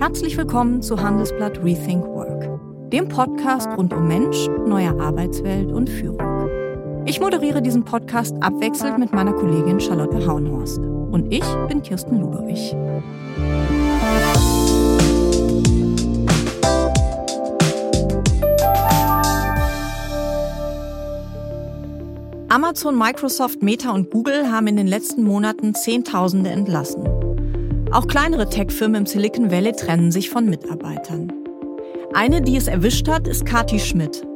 Herzlich willkommen zu Handelsblatt Rethink Work, dem Podcast rund um Mensch, neue Arbeitswelt und Führung. Ich moderiere diesen Podcast abwechselnd mit meiner Kollegin Charlotte Haunhorst. Und ich bin Kirsten Ludowig. Amazon, Microsoft, Meta und Google haben in den letzten Monaten Zehntausende entlassen. Auch kleinere Tech-Firmen im Silicon Valley trennen sich von Mitarbeitern. Eine, die es erwischt hat, ist Kati Schmidt.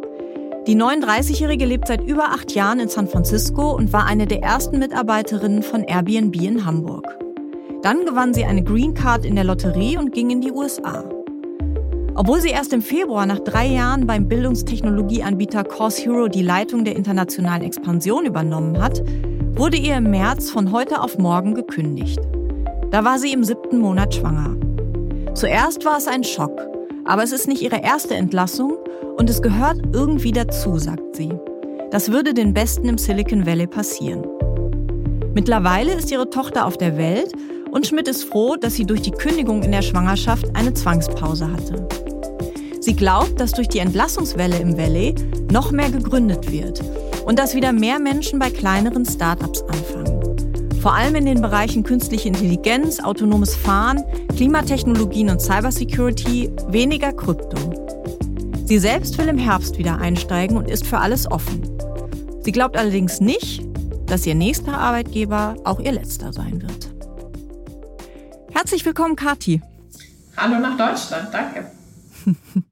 Die 39-Jährige lebt seit über acht Jahren in San Francisco und war eine der ersten Mitarbeiterinnen von Airbnb in Hamburg. Dann gewann sie eine Green Card in der Lotterie und ging in die USA. Obwohl sie erst im Februar nach drei Jahren beim Bildungstechnologieanbieter Course Hero die Leitung der internationalen Expansion übernommen hat, wurde ihr im März von heute auf morgen gekündigt. Da war sie im siebten Monat schwanger. Zuerst war es ein Schock, aber es ist nicht ihre erste Entlassung und es gehört irgendwie dazu, sagt sie. Das würde den Besten im Silicon Valley passieren. Mittlerweile ist ihre Tochter auf der Welt und Schmidt ist froh, dass sie durch die Kündigung in der Schwangerschaft eine Zwangspause hatte. Sie glaubt, dass durch die Entlassungswelle im Valley noch mehr gegründet wird und dass wieder mehr Menschen bei kleineren Startups anfangen. Vor allem in den Bereichen künstliche Intelligenz, autonomes Fahren, Klimatechnologien und Cybersecurity, weniger Krypto. Sie selbst will im Herbst wieder einsteigen und ist für alles offen. Sie glaubt allerdings nicht, dass ihr nächster Arbeitgeber auch ihr letzter sein wird. Herzlich willkommen, Kati. Hallo nach Deutschland, danke.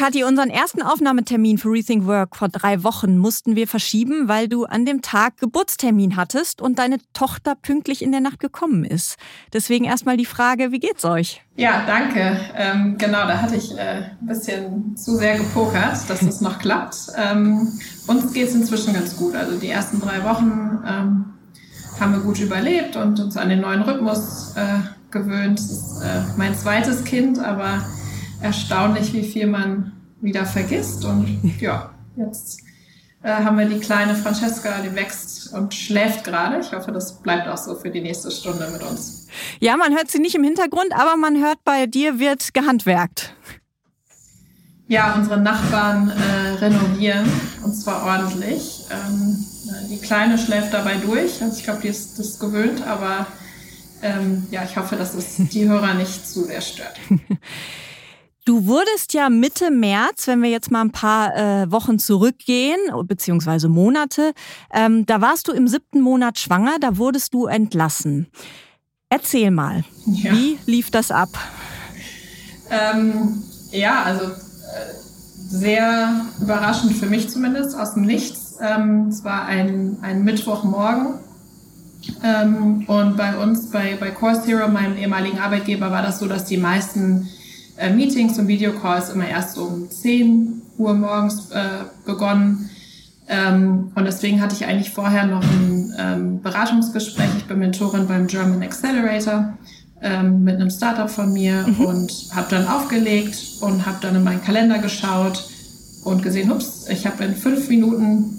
Kathi, unseren ersten Aufnahmetermin für Rethink Work vor drei Wochen mussten wir verschieben, weil du an dem Tag Geburtstermin hattest und deine Tochter pünktlich in der Nacht gekommen ist. Deswegen erstmal die Frage, wie geht's euch? Ja, danke. Ähm, genau, da hatte ich äh, ein bisschen zu sehr gepokert, dass das noch klappt. Ähm, uns geht's inzwischen ganz gut. Also die ersten drei Wochen ähm, haben wir gut überlebt und uns an den neuen Rhythmus äh, gewöhnt. Das ist äh, mein zweites Kind, aber erstaunlich, wie viel man wieder vergisst. Und ja, jetzt äh, haben wir die kleine Francesca, die wächst und schläft gerade. Ich hoffe, das bleibt auch so für die nächste Stunde mit uns. Ja, man hört sie nicht im Hintergrund, aber man hört bei dir wird gehandwerkt. Ja, unsere Nachbarn äh, renovieren und zwar ordentlich. Ähm, die Kleine schläft dabei durch. Also ich glaube, die ist das gewöhnt, aber ähm, ja, ich hoffe, dass es die Hörer nicht zu sehr stört. Du wurdest ja Mitte März, wenn wir jetzt mal ein paar äh, Wochen zurückgehen, beziehungsweise Monate, ähm, da warst du im siebten Monat schwanger, da wurdest du entlassen. Erzähl mal, ja. wie lief das ab? Ähm, ja, also äh, sehr überraschend für mich zumindest, aus dem Nichts. Ähm, es war ein, ein Mittwochmorgen ähm, und bei uns, bei, bei Course Hero, meinem ehemaligen Arbeitgeber, war das so, dass die meisten äh, Meetings und Videocalls immer erst um 10 Uhr morgens äh, begonnen. Ähm, und deswegen hatte ich eigentlich vorher noch ein ähm, Beratungsgespräch. Ich bin Mentorin beim German Accelerator ähm, mit einem Startup von mir mhm. und habe dann aufgelegt und habe dann in meinen Kalender geschaut und gesehen, ups, ich habe in fünf Minuten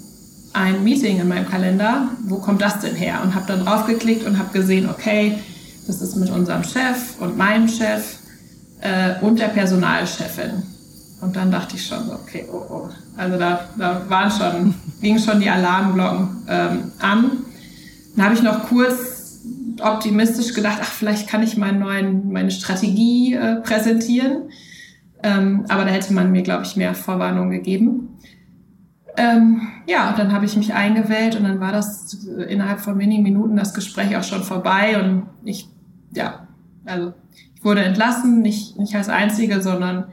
ein Meeting in meinem Kalender. Wo kommt das denn her? Und habe dann draufgeklickt und habe gesehen, okay, das ist mit unserem Chef und meinem Chef äh, und der Personalchefin. Und dann dachte ich schon so, okay, oh, oh. Also da, da waren schon, gingen schon die Alarmglocken ähm, an. Dann habe ich noch kurz optimistisch gedacht, ach, vielleicht kann ich meinen neuen, meine Strategie äh, präsentieren. Ähm, aber da hätte man mir, glaube ich, mehr Vorwarnung gegeben. Ähm, ja, und dann habe ich mich eingewählt und dann war das innerhalb von wenigen Minuten das Gespräch auch schon vorbei und ich, ja, also wurde entlassen, nicht, nicht als Einzige, sondern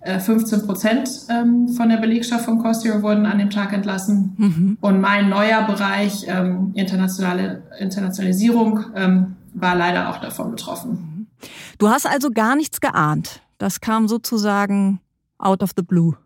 äh, 15 Prozent ähm, von der Belegschaft von Costio wurden an dem Tag entlassen. Mhm. Und mein neuer Bereich, ähm, internationale Internationalisierung, ähm, war leider auch davon betroffen. Du hast also gar nichts geahnt. Das kam sozusagen out of the blue.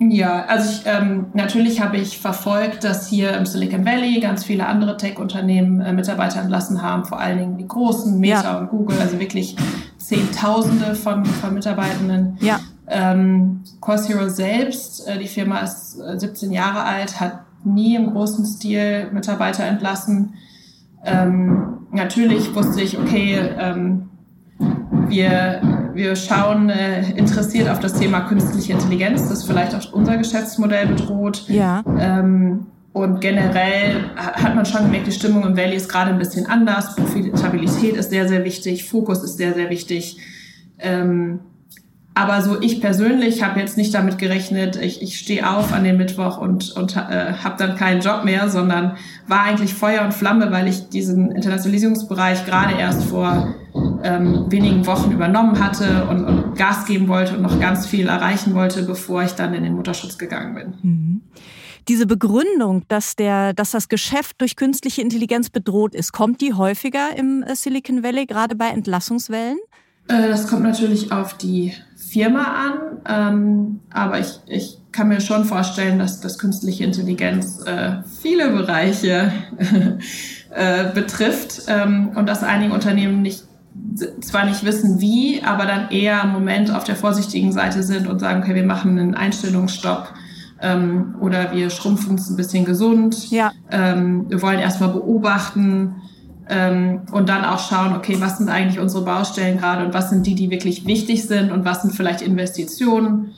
Ja, also ich, ähm, natürlich habe ich verfolgt, dass hier im Silicon Valley ganz viele andere Tech-Unternehmen äh, Mitarbeiter entlassen haben, vor allen Dingen die großen, Meta ja. und Google, also wirklich Zehntausende von, von Mitarbeitenden. Ja. Ähm, Course Hero selbst, äh, die Firma ist 17 äh, Jahre alt, hat nie im großen Stil Mitarbeiter entlassen. Ähm, natürlich wusste ich, okay, ähm, wir, wir schauen äh, interessiert auf das Thema künstliche Intelligenz, das vielleicht auch unser Geschäftsmodell bedroht. Ja. Ähm, und generell hat man schon gemerkt, die Stimmung im Valley ist gerade ein bisschen anders. Profitabilität ist sehr, sehr wichtig, Fokus ist sehr, sehr wichtig. Ähm, aber so ich persönlich habe jetzt nicht damit gerechnet, ich, ich stehe auf an dem Mittwoch und, und äh, habe dann keinen Job mehr, sondern war eigentlich Feuer und Flamme, weil ich diesen Internationalisierungsbereich gerade erst vor ähm, wenigen Wochen übernommen hatte und, und, Gas geben wollte und noch ganz viel erreichen wollte, bevor ich dann in den Mutterschutz gegangen bin. Mhm. Diese Begründung, dass, der, dass das Geschäft durch künstliche Intelligenz bedroht ist, kommt die häufiger im äh, Silicon Valley, gerade bei Entlassungswellen? Äh, das kommt natürlich auf die Firma an, ähm, aber ich, ich kann mir schon vorstellen, dass, dass künstliche Intelligenz äh, viele Bereiche äh, betrifft ähm, und dass einige Unternehmen nicht zwar nicht wissen wie, aber dann eher im Moment auf der vorsichtigen Seite sind und sagen, okay, wir machen einen Einstellungsstopp ähm, oder wir schrumpfen es ein bisschen gesund. Ja. Ähm, wir wollen erstmal beobachten ähm, und dann auch schauen, okay, was sind eigentlich unsere Baustellen gerade und was sind die, die wirklich wichtig sind und was sind vielleicht Investitionen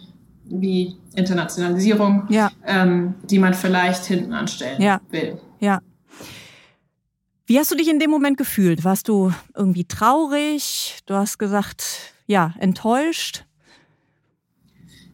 wie Internationalisierung, ja. ähm, die man vielleicht hinten anstellen ja. will. Ja. Wie hast du dich in dem Moment gefühlt? Warst du irgendwie traurig? Du hast gesagt, ja, enttäuscht?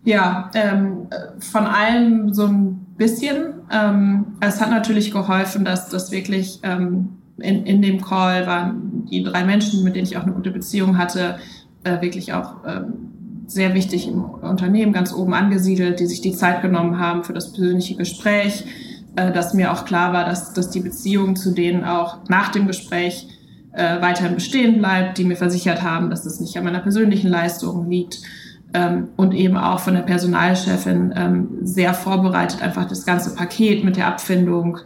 Ja, ähm, von allem so ein bisschen. Ähm, es hat natürlich geholfen, dass das wirklich ähm, in, in dem Call waren die drei Menschen, mit denen ich auch eine gute Beziehung hatte, äh, wirklich auch ähm, sehr wichtig im Unternehmen, ganz oben angesiedelt, die sich die Zeit genommen haben für das persönliche Gespräch, äh, dass mir auch klar war, dass, dass die Beziehung zu denen auch nach dem Gespräch äh, weiterhin bestehen bleibt, die mir versichert haben, dass es nicht an meiner persönlichen Leistung liegt ähm, und eben auch von der Personalchefin ähm, sehr vorbereitet, einfach das ganze Paket mit der Abfindung,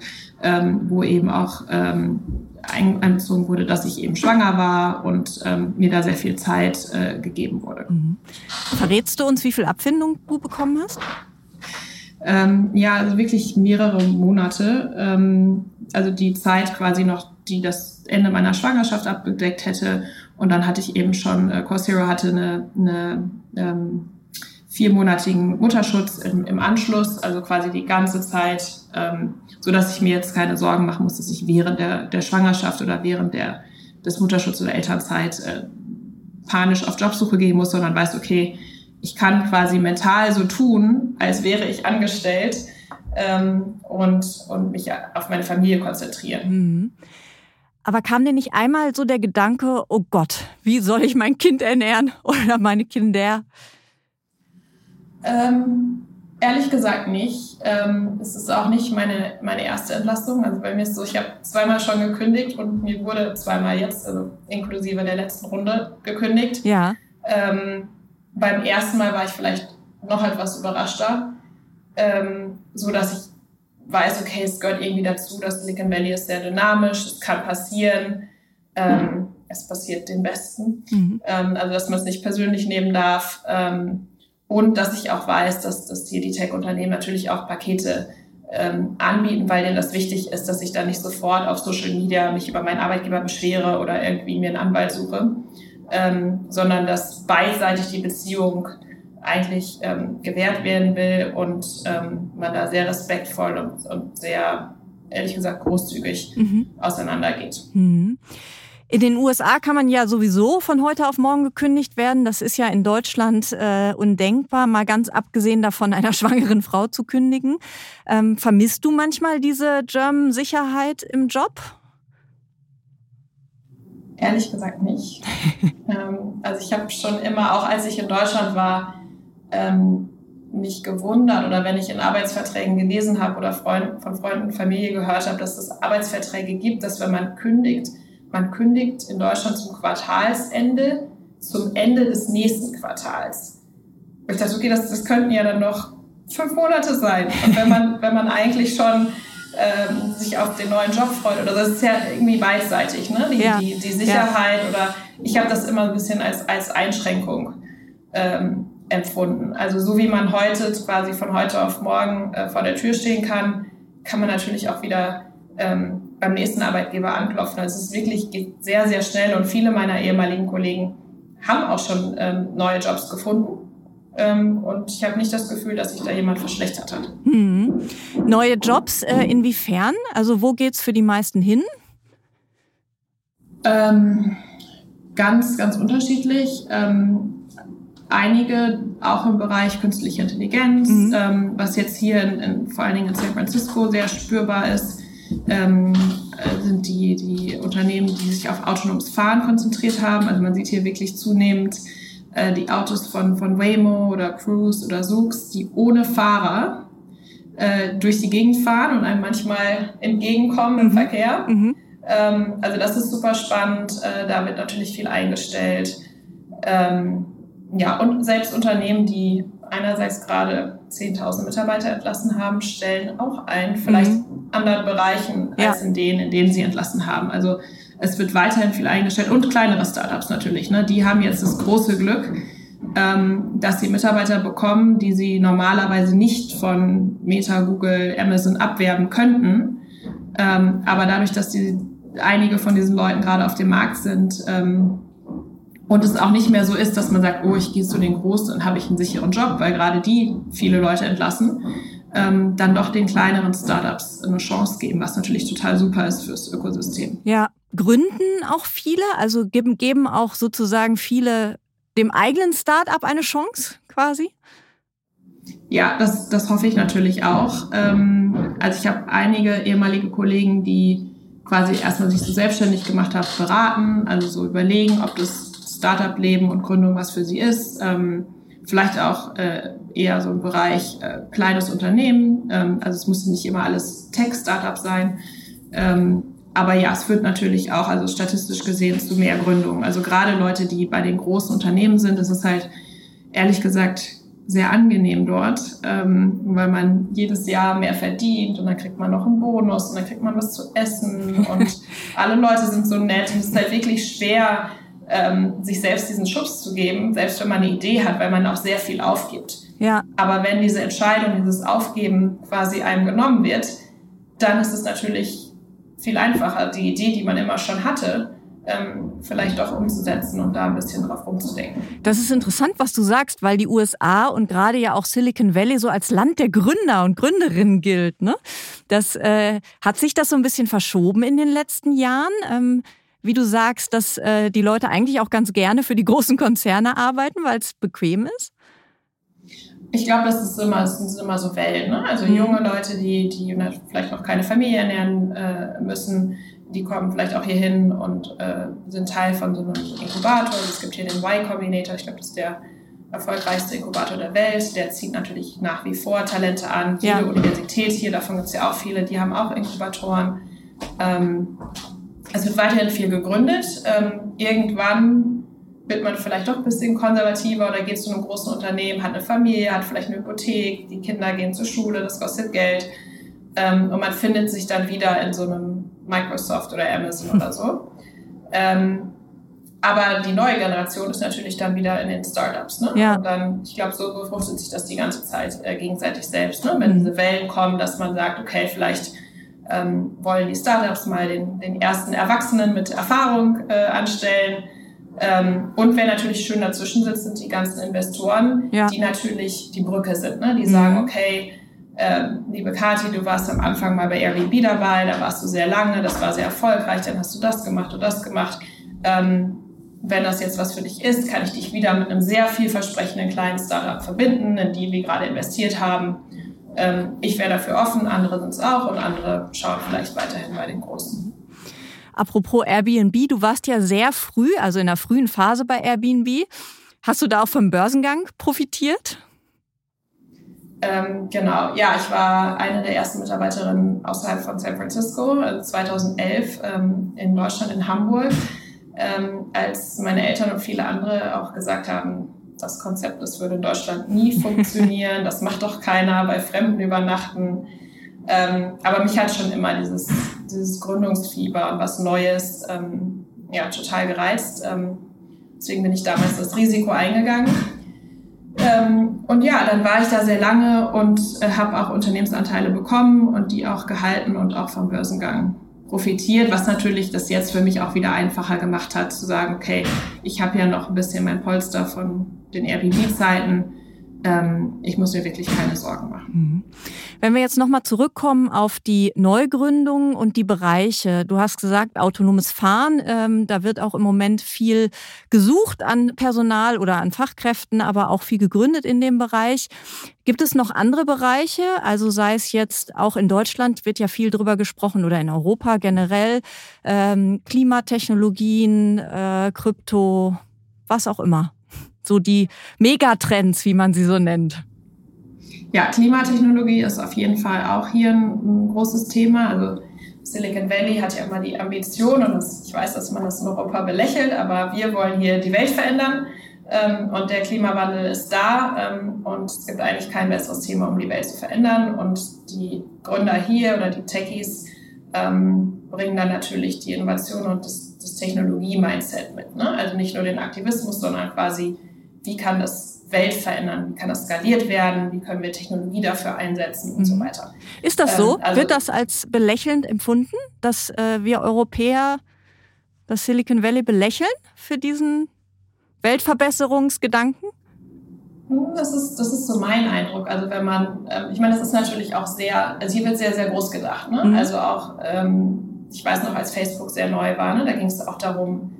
ähm, wo eben auch ähm, einbezogen wurde, dass ich eben schwanger war und ähm, mir da sehr viel Zeit äh, gegeben wurde. Mhm. Verrätst du uns, wie viel Abfindung du bekommen hast? Ähm, ja, also wirklich mehrere Monate. Ähm, also die Zeit quasi noch, die das Ende meiner Schwangerschaft abgedeckt hätte. Und dann hatte ich eben schon, äh, Coursera hatte eine, eine ähm, viermonatigen Mutterschutz im, im Anschluss, also quasi die ganze Zeit, ähm, so dass ich mir jetzt keine Sorgen machen muss, dass ich während der, der Schwangerschaft oder während der, des Mutterschutzes oder Elternzeit äh, panisch auf Jobsuche gehen muss, sondern weiß, okay, ich kann quasi mental so tun, als wäre ich angestellt ähm, und, und mich auf meine Familie konzentrieren. Mhm. Aber kam dir nicht einmal so der Gedanke, oh Gott, wie soll ich mein Kind ernähren oder meine Kinder? Ähm, ehrlich gesagt nicht. Ähm, es ist auch nicht meine, meine erste Entlastung. Also bei mir ist so, ich habe zweimal schon gekündigt und mir wurde zweimal jetzt, also inklusive der letzten Runde, gekündigt. Ja. Ähm, beim ersten Mal war ich vielleicht noch etwas überraschter, ähm, so dass ich weiß, okay, es gehört irgendwie dazu, dass Silicon Valley ist sehr dynamisch, es kann passieren, ähm, es passiert den Besten. Mhm. Ähm, also dass man es nicht persönlich nehmen darf. Ähm, und dass ich auch weiß, dass, dass hier die Tech-Unternehmen natürlich auch Pakete ähm, anbieten, weil denen das wichtig ist, dass ich da nicht sofort auf Social Media mich über meinen Arbeitgeber beschwere oder irgendwie mir einen Anwalt suche, ähm, sondern dass beidseitig die Beziehung eigentlich ähm, gewährt werden will und ähm, man da sehr respektvoll und, und sehr, ehrlich gesagt, großzügig mhm. auseinandergeht. Mhm. In den USA kann man ja sowieso von heute auf morgen gekündigt werden. Das ist ja in Deutschland äh, undenkbar, mal ganz abgesehen davon, einer schwangeren Frau zu kündigen. Ähm, vermisst du manchmal diese German-Sicherheit im Job? Ehrlich gesagt nicht. ähm, also ich habe schon immer, auch als ich in Deutschland war, ähm, mich gewundert oder wenn ich in Arbeitsverträgen gelesen habe oder Freund, von Freunden und Familie gehört habe, dass es Arbeitsverträge gibt, dass wenn man kündigt, man kündigt in Deutschland zum Quartalsende, zum Ende des nächsten Quartals. ich dachte, okay, das, das könnten ja dann noch fünf Monate sein. Und wenn man, wenn man eigentlich schon ähm, sich auf den neuen Job freut, oder das ist ja irgendwie beidseitig, ne? Die, ja. die, die Sicherheit ja. oder ich habe das immer ein bisschen als, als Einschränkung ähm, empfunden. Also so wie man heute quasi von heute auf morgen äh, vor der Tür stehen kann, kann man natürlich auch wieder ähm, beim nächsten Arbeitgeber anklopfen. Also es ist wirklich geht sehr, sehr schnell und viele meiner ehemaligen Kollegen haben auch schon ähm, neue Jobs gefunden. Ähm, und ich habe nicht das Gefühl, dass sich da jemand verschlechtert hat. Hm. Neue Jobs, äh, inwiefern? Also wo geht's für die meisten hin? Ähm, ganz, ganz unterschiedlich. Ähm, einige auch im Bereich künstliche Intelligenz, mhm. ähm, was jetzt hier in, in, vor allen Dingen in San Francisco sehr spürbar ist, ähm, äh, sind die, die Unternehmen, die sich auf autonomes Fahren konzentriert haben. Also man sieht hier wirklich zunehmend äh, die Autos von, von Waymo oder Cruise oder Zoox, die ohne Fahrer äh, durch die Gegend fahren und einem manchmal entgegenkommen im mhm. Verkehr. Mhm. Ähm, also das ist super spannend. Äh, da wird natürlich viel eingestellt. Ähm, ja, und selbst Unternehmen, die einerseits gerade 10.000 Mitarbeiter entlassen haben, stellen auch ein, vielleicht mhm. anderen Bereichen ja. als in denen, in denen sie entlassen haben. Also es wird weiterhin viel eingestellt und kleinere Startups natürlich. Ne? Die haben jetzt das große Glück, ähm, dass sie Mitarbeiter bekommen, die sie normalerweise nicht von Meta, Google, Amazon abwerben könnten. Ähm, aber dadurch, dass die einige von diesen Leuten gerade auf dem Markt sind ähm, und es auch nicht mehr so ist, dass man sagt, oh, ich gehe zu den Großen und habe ich einen sicheren Job, weil gerade die viele Leute entlassen, ähm, dann doch den kleineren Startups eine Chance geben, was natürlich total super ist fürs Ökosystem. Ja, gründen auch viele, also geben, geben auch sozusagen viele dem eigenen Startup eine Chance quasi? Ja, das, das hoffe ich natürlich auch. Ähm, also ich habe einige ehemalige Kollegen, die quasi erstmal sich so selbstständig gemacht haben, beraten, also so überlegen, ob das Startup-Leben und Gründung was für sie ist. Ähm, vielleicht auch äh, eher so ein Bereich äh, kleines Unternehmen. Ähm, also es muss nicht immer alles Tech-Startup sein. Aber ja, es führt natürlich auch, also statistisch gesehen, zu mehr Gründungen. Also gerade Leute, die bei den großen Unternehmen sind, das ist halt ehrlich gesagt sehr angenehm dort, ähm, weil man jedes Jahr mehr verdient und dann kriegt man noch einen Bonus und dann kriegt man was zu essen und alle Leute sind so nett und es ist halt wirklich schwer, ähm, sich selbst diesen Schubs zu geben, selbst wenn man eine Idee hat, weil man auch sehr viel aufgibt. Ja. Aber wenn diese Entscheidung, dieses Aufgeben quasi einem genommen wird, dann ist es natürlich viel einfacher, die Idee, die man immer schon hatte, ähm, vielleicht auch umzusetzen und da ein bisschen drauf rumzudenken. Das ist interessant, was du sagst, weil die USA und gerade ja auch Silicon Valley so als Land der Gründer und Gründerinnen gilt. Ne? Das äh, hat sich das so ein bisschen verschoben in den letzten Jahren. Ähm, wie du sagst, dass äh, die Leute eigentlich auch ganz gerne für die großen Konzerne arbeiten, weil es bequem ist? Ich glaube, das ist immer, das sind immer so Wellen. Ne? Also mhm. junge Leute, die, die vielleicht noch keine Familie ernähren äh, müssen, die kommen vielleicht auch hier hin und äh, sind Teil von so einem Inkubator. Es gibt hier den Y-Combinator, ich glaube, das ist der erfolgreichste Inkubator der Welt. Der zieht natürlich nach wie vor Talente an. Jede ja. Universität hier, davon gibt es ja auch viele, die haben auch Inkubatoren. Ähm, es wird weiterhin viel gegründet. Ähm, irgendwann wird man vielleicht doch ein bisschen konservativer oder geht zu einem großen Unternehmen, hat eine Familie, hat vielleicht eine Hypothek, die Kinder gehen zur Schule, das kostet Geld. Ähm, und man findet sich dann wieder in so einem Microsoft oder Amazon oder so. Ähm, aber die neue Generation ist natürlich dann wieder in den Startups. Ne? Ja. Und dann, ich glaube, so befruchtet sich das die ganze Zeit äh, gegenseitig selbst. Ne? Wenn mhm. diese Wellen kommen, dass man sagt, okay, vielleicht ähm, wollen die Startups mal den, den ersten Erwachsenen mit Erfahrung äh, anstellen. Ähm, und wer natürlich schön dazwischen sitzt, sind die ganzen Investoren, ja. die natürlich die Brücke sind. Ne? Die mhm. sagen, okay, äh, liebe Kathi, du warst am Anfang mal bei Airbnb dabei, da warst du sehr lange, das war sehr erfolgreich, dann hast du das gemacht und das gemacht. Ähm, wenn das jetzt was für dich ist, kann ich dich wieder mit einem sehr vielversprechenden kleinen Startup verbinden, in die wir gerade investiert haben. Ähm, ich wäre dafür offen, andere sind es auch und andere schauen vielleicht weiterhin bei den Großen. Apropos Airbnb, du warst ja sehr früh, also in der frühen Phase bei Airbnb. Hast du da auch vom Börsengang profitiert? Ähm, genau, ja, ich war eine der ersten Mitarbeiterinnen außerhalb von San Francisco, also 2011 ähm, in Deutschland, in Hamburg, ähm, als meine Eltern und viele andere auch gesagt haben, das Konzept, das würde in Deutschland nie funktionieren, das macht doch keiner bei Fremden übernachten. Ähm, aber mich hat schon immer dieses, dieses Gründungsfieber und was Neues ähm, ja, total gereizt. Ähm, deswegen bin ich damals das Risiko eingegangen. Ähm, und ja, dann war ich da sehr lange und äh, habe auch Unternehmensanteile bekommen und die auch gehalten und auch vom Börsengang profitiert, was natürlich das jetzt für mich auch wieder einfacher gemacht hat, zu sagen, okay, ich habe ja noch ein bisschen mein Polster von den Airbnb-Zeiten ich muss mir wirklich keine Sorgen machen. Mhm. Wenn wir jetzt nochmal zurückkommen auf die Neugründung und die Bereiche. Du hast gesagt, autonomes Fahren, ähm, da wird auch im Moment viel gesucht an Personal oder an Fachkräften, aber auch viel gegründet in dem Bereich. Gibt es noch andere Bereiche? Also sei es jetzt auch in Deutschland wird ja viel drüber gesprochen oder in Europa generell, ähm, Klimatechnologien, äh, Krypto, was auch immer so die Megatrends, wie man sie so nennt? Ja, Klimatechnologie ist auf jeden Fall auch hier ein, ein großes Thema. Also Silicon Valley hat ja immer die Ambition, und das, ich weiß, dass man das in Europa belächelt, aber wir wollen hier die Welt verändern. Ähm, und der Klimawandel ist da ähm, und es gibt eigentlich kein besseres Thema, um die Welt zu verändern. Und die Gründer hier oder die Techies ähm, bringen dann natürlich die Innovation und das, das Technologie-Mindset mit. Ne? Also nicht nur den Aktivismus, sondern quasi wie kann das Welt verändern, wie kann das skaliert werden, wie können wir Technologie dafür einsetzen und mhm. so weiter. Ist das so? Ähm, also Wird das als belächelnd empfunden, dass äh, wir Europäer das Silicon Valley belächeln für diesen Weltverbesserungsgedanken? Hm, das ist, das ist so mein Eindruck. Also wenn man, ähm, ich meine, das ist natürlich auch sehr, also hier wird sehr, sehr groß gedacht. Ne? Mhm. Also auch, ähm, ich weiß noch, als Facebook sehr neu war, ne, da ging es auch darum,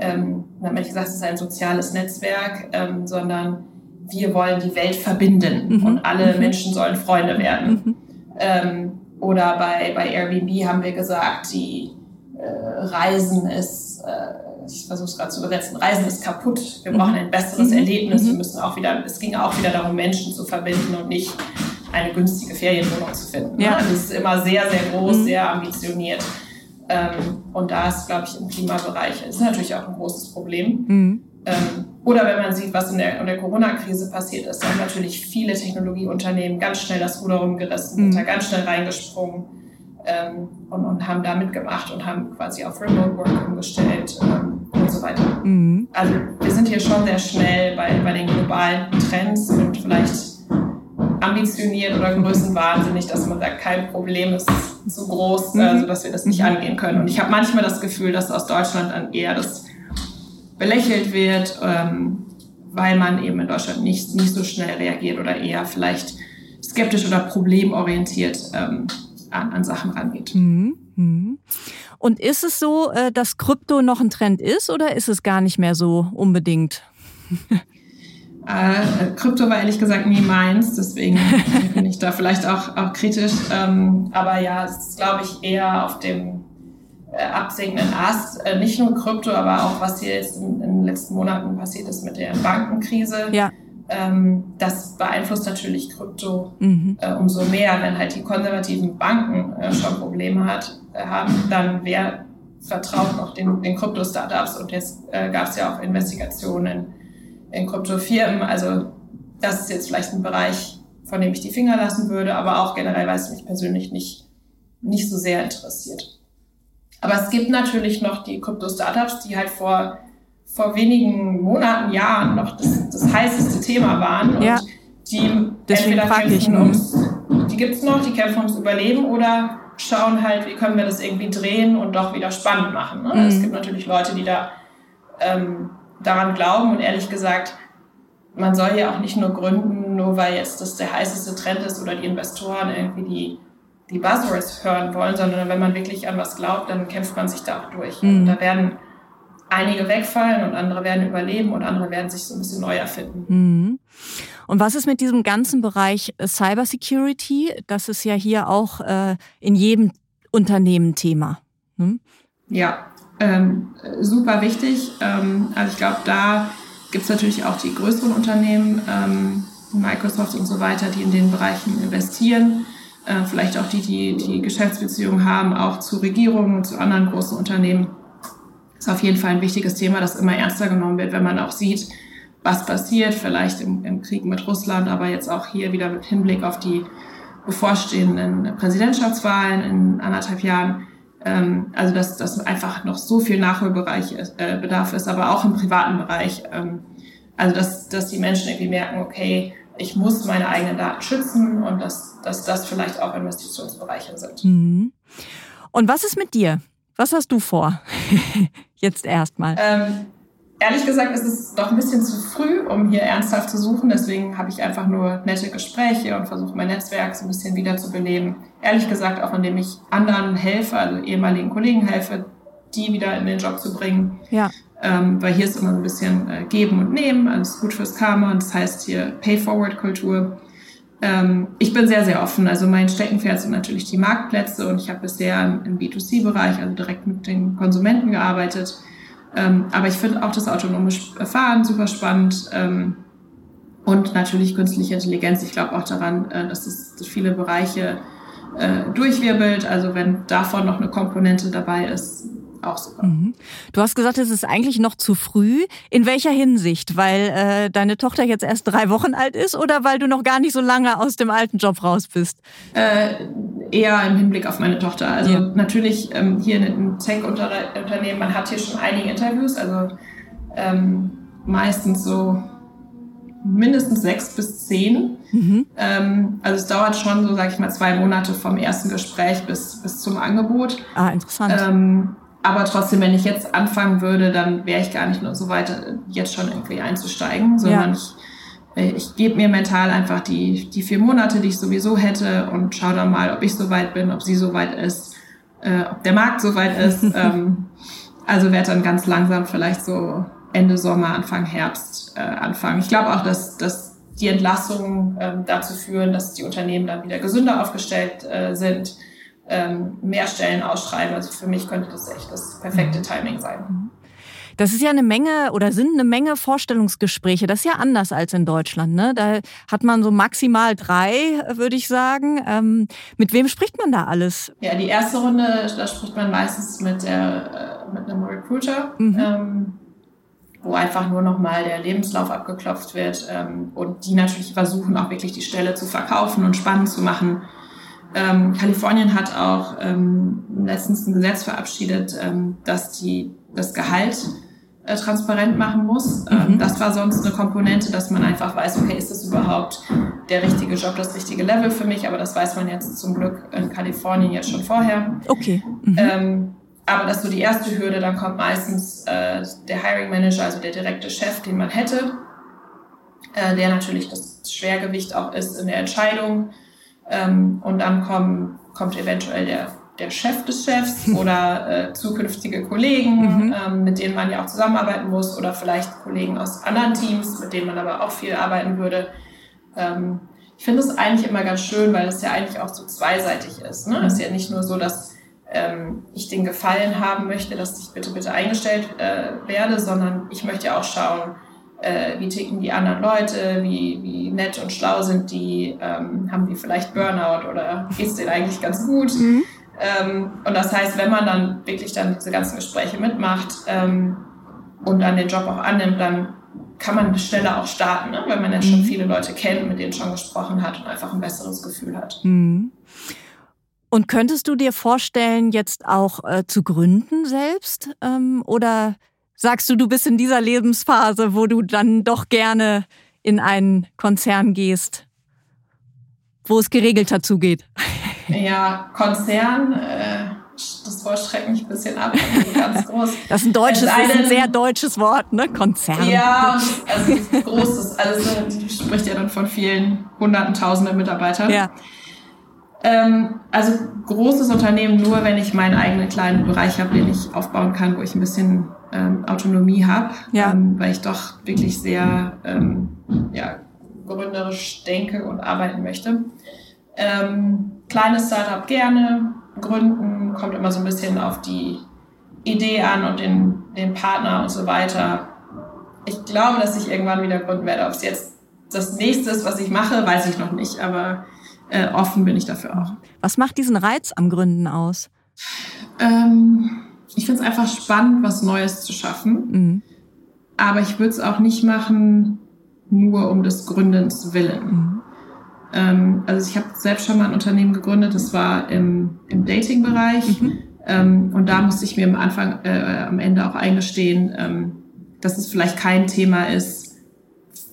ähm, dann habe ich gesagt, es ist ein soziales Netzwerk, ähm, sondern wir wollen die Welt verbinden mhm. und alle mhm. Menschen sollen Freunde werden. Mhm. Ähm, oder bei, bei Airbnb haben wir gesagt, die äh, Reisen ist, äh, ich versuche es gerade zu übersetzen, Reisen ist kaputt, wir brauchen ein besseres mhm. Erlebnis, wir mhm. müssen auch wieder, es ging auch wieder darum, Menschen zu verbinden und nicht eine günstige Ferienwohnung zu finden. Ja. Also es ist immer sehr, sehr groß, mhm. sehr ambitioniert. Ähm, und da ist, glaube ich, im Klimabereich ist natürlich auch ein großes Problem. Mhm. Ähm, oder wenn man sieht, was in der, in der Corona-Krise passiert ist, haben natürlich viele Technologieunternehmen ganz schnell das Ruder rumgerissen, mhm. sind da ganz schnell reingesprungen ähm, und, und haben da mitgemacht und haben quasi auf Remote Work umgestellt ähm, und so weiter. Mhm. Also wir sind hier schon sehr schnell bei, bei den globalen Trends und vielleicht ambitioniert oder größenwahnsinnig, dass man sagt, kein Problem ist so groß, mhm. also dass wir das nicht angehen können. Und ich habe manchmal das Gefühl, dass aus Deutschland dann eher das belächelt wird, ähm, weil man eben in Deutschland nicht, nicht so schnell reagiert oder eher vielleicht skeptisch oder problemorientiert ähm, an, an Sachen rangeht. Mhm. Mhm. Und ist es so, äh, dass Krypto noch ein Trend ist oder ist es gar nicht mehr so unbedingt? Äh, Krypto war ehrlich gesagt nie meins, deswegen bin ich da vielleicht auch, auch kritisch. Ähm, aber ja, es ist, glaube ich, eher auf dem äh, absinkenden Ast. Äh, nicht nur Krypto, aber auch was hier jetzt in, in, den letzten Monaten passiert ist mit der Bankenkrise. Ja. Ähm, das beeinflusst natürlich Krypto mhm. äh, umso mehr, wenn halt die konservativen Banken äh, schon Probleme hat, äh, haben, dann wer vertraut noch den, den Krypto-Startups und jetzt äh, gab es ja auch Investigationen in Kryptofirmen. Also das ist jetzt vielleicht ein Bereich, von dem ich die Finger lassen würde, aber auch generell, weil es mich persönlich nicht, nicht so sehr interessiert. Aber es gibt natürlich noch die Krypto-Startups, die halt vor, vor wenigen Monaten, Jahren noch das, das heißeste Thema waren. Ja. Und die Deswegen entweder kämpfen ums, die gibt's noch, die kämpfen ums Überleben oder schauen halt, wie können wir das irgendwie drehen und doch wieder spannend machen. Ne? Mhm. Es gibt natürlich Leute, die da ähm, daran glauben und ehrlich gesagt, man soll ja auch nicht nur gründen, nur weil jetzt das der heißeste Trend ist oder die Investoren irgendwie die, die Buzzwords hören wollen, sondern wenn man wirklich an was glaubt, dann kämpft man sich da auch durch. Mhm. da werden einige wegfallen und andere werden überleben und andere werden sich so ein bisschen neu erfinden. Mhm. Und was ist mit diesem ganzen Bereich äh, Cybersecurity? Das ist ja hier auch äh, in jedem Unternehmen Thema. Hm? Ja, ähm, super wichtig. Ähm, also ich glaube, da gibt es natürlich auch die größeren Unternehmen, ähm, Microsoft und so weiter, die in den Bereichen investieren. Äh, vielleicht auch die, die die Geschäftsbeziehungen haben, auch zu Regierungen und zu anderen großen Unternehmen. Das ist auf jeden Fall ein wichtiges Thema, das immer ernster genommen wird, wenn man auch sieht, was passiert, vielleicht im, im Krieg mit Russland, aber jetzt auch hier wieder mit Hinblick auf die bevorstehenden Präsidentschaftswahlen in anderthalb Jahren ähm, also dass das einfach noch so viel Nachholbereich ist, äh, Bedarf ist, aber auch im privaten Bereich. Ähm, also dass, dass die Menschen irgendwie merken, okay, ich muss meine eigenen Daten schützen und dass, dass das vielleicht auch Investitionsbereiche sind. Mhm. Und was ist mit dir? Was hast du vor? Jetzt erstmal. Ähm, ehrlich gesagt ist es doch ein bisschen zu früh, um hier ernsthaft zu suchen. Deswegen habe ich einfach nur nette Gespräche und versuche mein Netzwerk so ein bisschen wiederzubeleben. Ehrlich gesagt auch, indem ich anderen helfe, also ehemaligen Kollegen helfe, die wieder in den Job zu bringen. Ja. Ähm, weil hier ist immer so ein bisschen äh, Geben und Nehmen, alles gut fürs Karma und das heißt hier Pay-Forward-Kultur. Ähm, ich bin sehr, sehr offen. Also mein Steckenpferd sind natürlich die Marktplätze und ich habe bisher im B2C-Bereich, also direkt mit den Konsumenten gearbeitet. Ähm, aber ich finde auch das autonome Fahren super spannend. Ähm, und natürlich künstliche Intelligenz. Ich glaube auch daran, äh, dass es viele Bereiche äh, durchwirbelt. Also wenn davon noch eine Komponente dabei ist, auch super. Mhm. Du hast gesagt, es ist eigentlich noch zu früh. In welcher Hinsicht? Weil äh, deine Tochter jetzt erst drei Wochen alt ist oder weil du noch gar nicht so lange aus dem alten Job raus bist? Äh, eher im Hinblick auf meine Tochter. Also ja. natürlich ähm, hier in einem Tech-Unternehmen, man hat hier schon einige Interviews, also ähm, meistens so mindestens sechs bis zehn. Mhm. Ähm, also es dauert schon so, sag ich mal, zwei Monate vom ersten Gespräch bis, bis zum Angebot. Ah, interessant. Ähm, aber trotzdem, wenn ich jetzt anfangen würde, dann wäre ich gar nicht nur so weit, jetzt schon irgendwie einzusteigen, sondern ja. ich, äh, ich gebe mir mental einfach die, die vier Monate, die ich sowieso hätte und schaue dann mal, ob ich so weit bin, ob sie so weit ist, äh, ob der Markt so weit ist. ähm, also werde dann ganz langsam vielleicht so Ende Sommer, Anfang Herbst äh, anfangen. Ich glaube auch, dass, dass die Entlassungen äh, dazu führen, dass die Unternehmen dann wieder gesünder aufgestellt äh, sind ähm, mehr Stellen ausschreiben. Also für mich könnte das echt das perfekte Timing sein. Das ist ja eine Menge oder sind eine Menge Vorstellungsgespräche. Das ist ja anders als in Deutschland. Ne? Da hat man so maximal drei, würde ich sagen. Ähm, mit wem spricht man da alles? Ja, die erste Runde, da spricht man meistens mit, der, äh, mit einem Recruiter. Mhm. Ähm, wo einfach nur nochmal der Lebenslauf abgeklopft wird ähm, und die natürlich versuchen auch wirklich die Stelle zu verkaufen und spannend zu machen ähm, Kalifornien hat auch ähm, letztens ein Gesetz verabschiedet, ähm, dass die das Gehalt äh, transparent machen muss. Ähm, mhm. das war sonst eine Komponente, dass man einfach weiß, okay, ist das überhaupt der richtige Job, das richtige Level für mich? Aber das weiß man jetzt zum Glück in Kalifornien jetzt schon vorher. Okay. Mhm. Ähm, aber das ist so die erste Hürde. Dann kommt meistens äh, der Hiring Manager, also der direkte Chef, den man hätte, äh, der natürlich das Schwergewicht auch ist in der Entscheidung ähm, und dann kommen, kommt eventuell der, der Chef des Chefs oder äh, zukünftige Kollegen, mhm. ähm, mit denen man ja auch zusammenarbeiten muss oder vielleicht Kollegen aus anderen Teams, mit denen man aber auch viel arbeiten würde. Ähm, ich finde es eigentlich immer ganz schön, weil es ja eigentlich auch so zweiseitig ist. Ne? Es ist ja nicht nur so, dass ähm, ich den Gefallen haben möchte, dass ich bitte, bitte eingestellt äh, werde, sondern ich möchte ja auch schauen, äh, wie ticken die anderen Leute, wie, wie nett und schlau sind die, ähm, haben die vielleicht Burnout oder geht es denen eigentlich ganz gut. Mhm. Ähm, und das heißt, wenn man dann wirklich dann diese ganzen Gespräche mitmacht ähm, und dann den Job auch annimmt, dann kann man Stelle auch starten, ne? weil man ja schon mhm. viele Leute kennt, mit denen schon gesprochen hat und einfach ein besseres Gefühl hat. Mhm. Und könntest du dir vorstellen, jetzt auch äh, zu gründen selbst? Ähm, oder sagst du, du bist in dieser Lebensphase, wo du dann doch gerne in einen Konzern gehst, wo es geregelter zugeht? Ja, Konzern, äh, das Wort schreckt mich ein bisschen ab, also ganz groß. Das ist ein deutsches, ist ein sehr deutsches Wort, ne? Konzern. Ja, also großes, also spricht ja dann von vielen hunderten, tausenden Mitarbeitern. Ja. Ähm, also großes Unternehmen nur, wenn ich meinen eigenen kleinen Bereich habe, den ich aufbauen kann, wo ich ein bisschen ähm, Autonomie habe, ja. ähm, weil ich doch wirklich sehr ähm, ja, gründerisch denke und arbeiten möchte. Ähm, kleines Startup gerne, gründen, kommt immer so ein bisschen auf die Idee an und den, den Partner und so weiter. Ich glaube, dass ich irgendwann wieder gründen werde. Ob es jetzt das nächste ist, was ich mache, weiß ich noch nicht, aber äh, offen bin ich dafür auch. Was macht diesen Reiz am Gründen aus? Ähm, ich finde es einfach spannend, was Neues zu schaffen. Mhm. Aber ich würde es auch nicht machen, nur um des Gründens willen. Mhm. Ähm, also ich habe selbst schon mal ein Unternehmen gegründet, das war im, im Dating-Bereich. Mhm. Ähm, und da musste ich mir am Anfang, äh, am Ende auch eingestehen, ähm, dass es vielleicht kein Thema ist,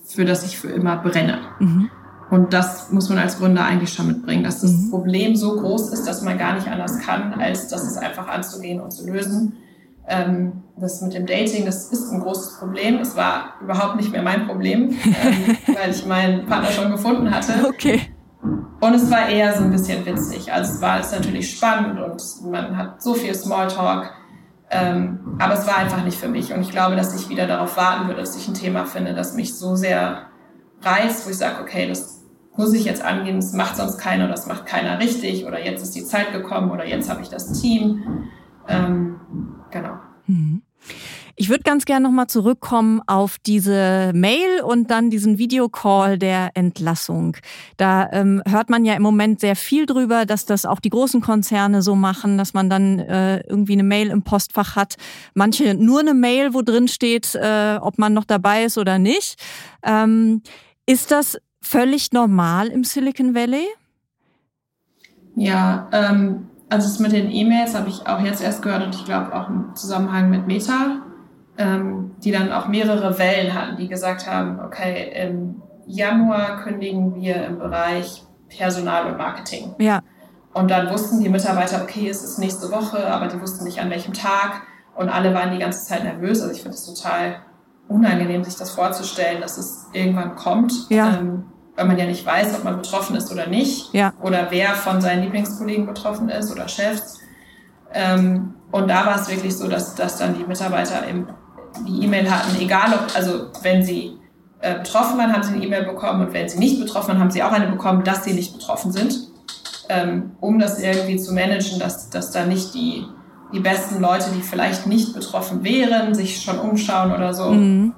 für das ich für immer brenne. Mhm. Und das muss man als Gründer eigentlich schon mitbringen, dass das mhm. Problem so groß ist, dass man gar nicht anders kann, als das es einfach anzugehen und zu lösen. Ähm, das mit dem Dating, das ist ein großes Problem. Es war überhaupt nicht mehr mein Problem, ähm, weil ich meinen Partner schon gefunden hatte. Okay. Und es war eher so ein bisschen witzig. Also es war es natürlich spannend und man hat so viel Smalltalk. Ähm, aber es war einfach nicht für mich. Und ich glaube, dass ich wieder darauf warten würde, dass ich ein Thema finde, das mich so sehr reizt, wo ich sage, okay, das muss ich jetzt angehen, das macht sonst keiner, das macht keiner richtig oder jetzt ist die Zeit gekommen oder jetzt habe ich das Team. Ähm, genau. Mhm. Ich würde ganz gerne nochmal zurückkommen auf diese Mail und dann diesen Videocall der Entlassung. Da ähm, hört man ja im Moment sehr viel drüber, dass das auch die großen Konzerne so machen, dass man dann äh, irgendwie eine Mail im Postfach hat. Manche nur eine Mail, wo drin steht, äh, ob man noch dabei ist oder nicht. Ähm, ist das völlig normal im Silicon Valley? Ja, ähm, also das mit den E-Mails habe ich auch jetzt erst gehört und ich glaube auch im Zusammenhang mit Meta, ähm, die dann auch mehrere Wellen hatten, die gesagt haben, okay, im Januar kündigen wir im Bereich Personal und Marketing. Ja. Und dann wussten die Mitarbeiter, okay, es ist nächste Woche, aber die wussten nicht an welchem Tag und alle waren die ganze Zeit nervös. Also ich finde es total unangenehm, sich das vorzustellen, dass es irgendwann kommt. Ja. Ähm, weil man ja nicht weiß, ob man betroffen ist oder nicht. Ja. Oder wer von seinen Lieblingskollegen betroffen ist oder Chefs. Ähm, und da war es wirklich so, dass, dass dann die Mitarbeiter im, die E-Mail hatten, egal ob, also wenn sie äh, betroffen waren, haben sie eine E-Mail bekommen und wenn sie nicht betroffen waren, haben sie auch eine bekommen, dass sie nicht betroffen sind. Ähm, um das irgendwie zu managen, dass, dass da nicht die, die besten Leute, die vielleicht nicht betroffen wären, sich schon umschauen oder so. Mhm.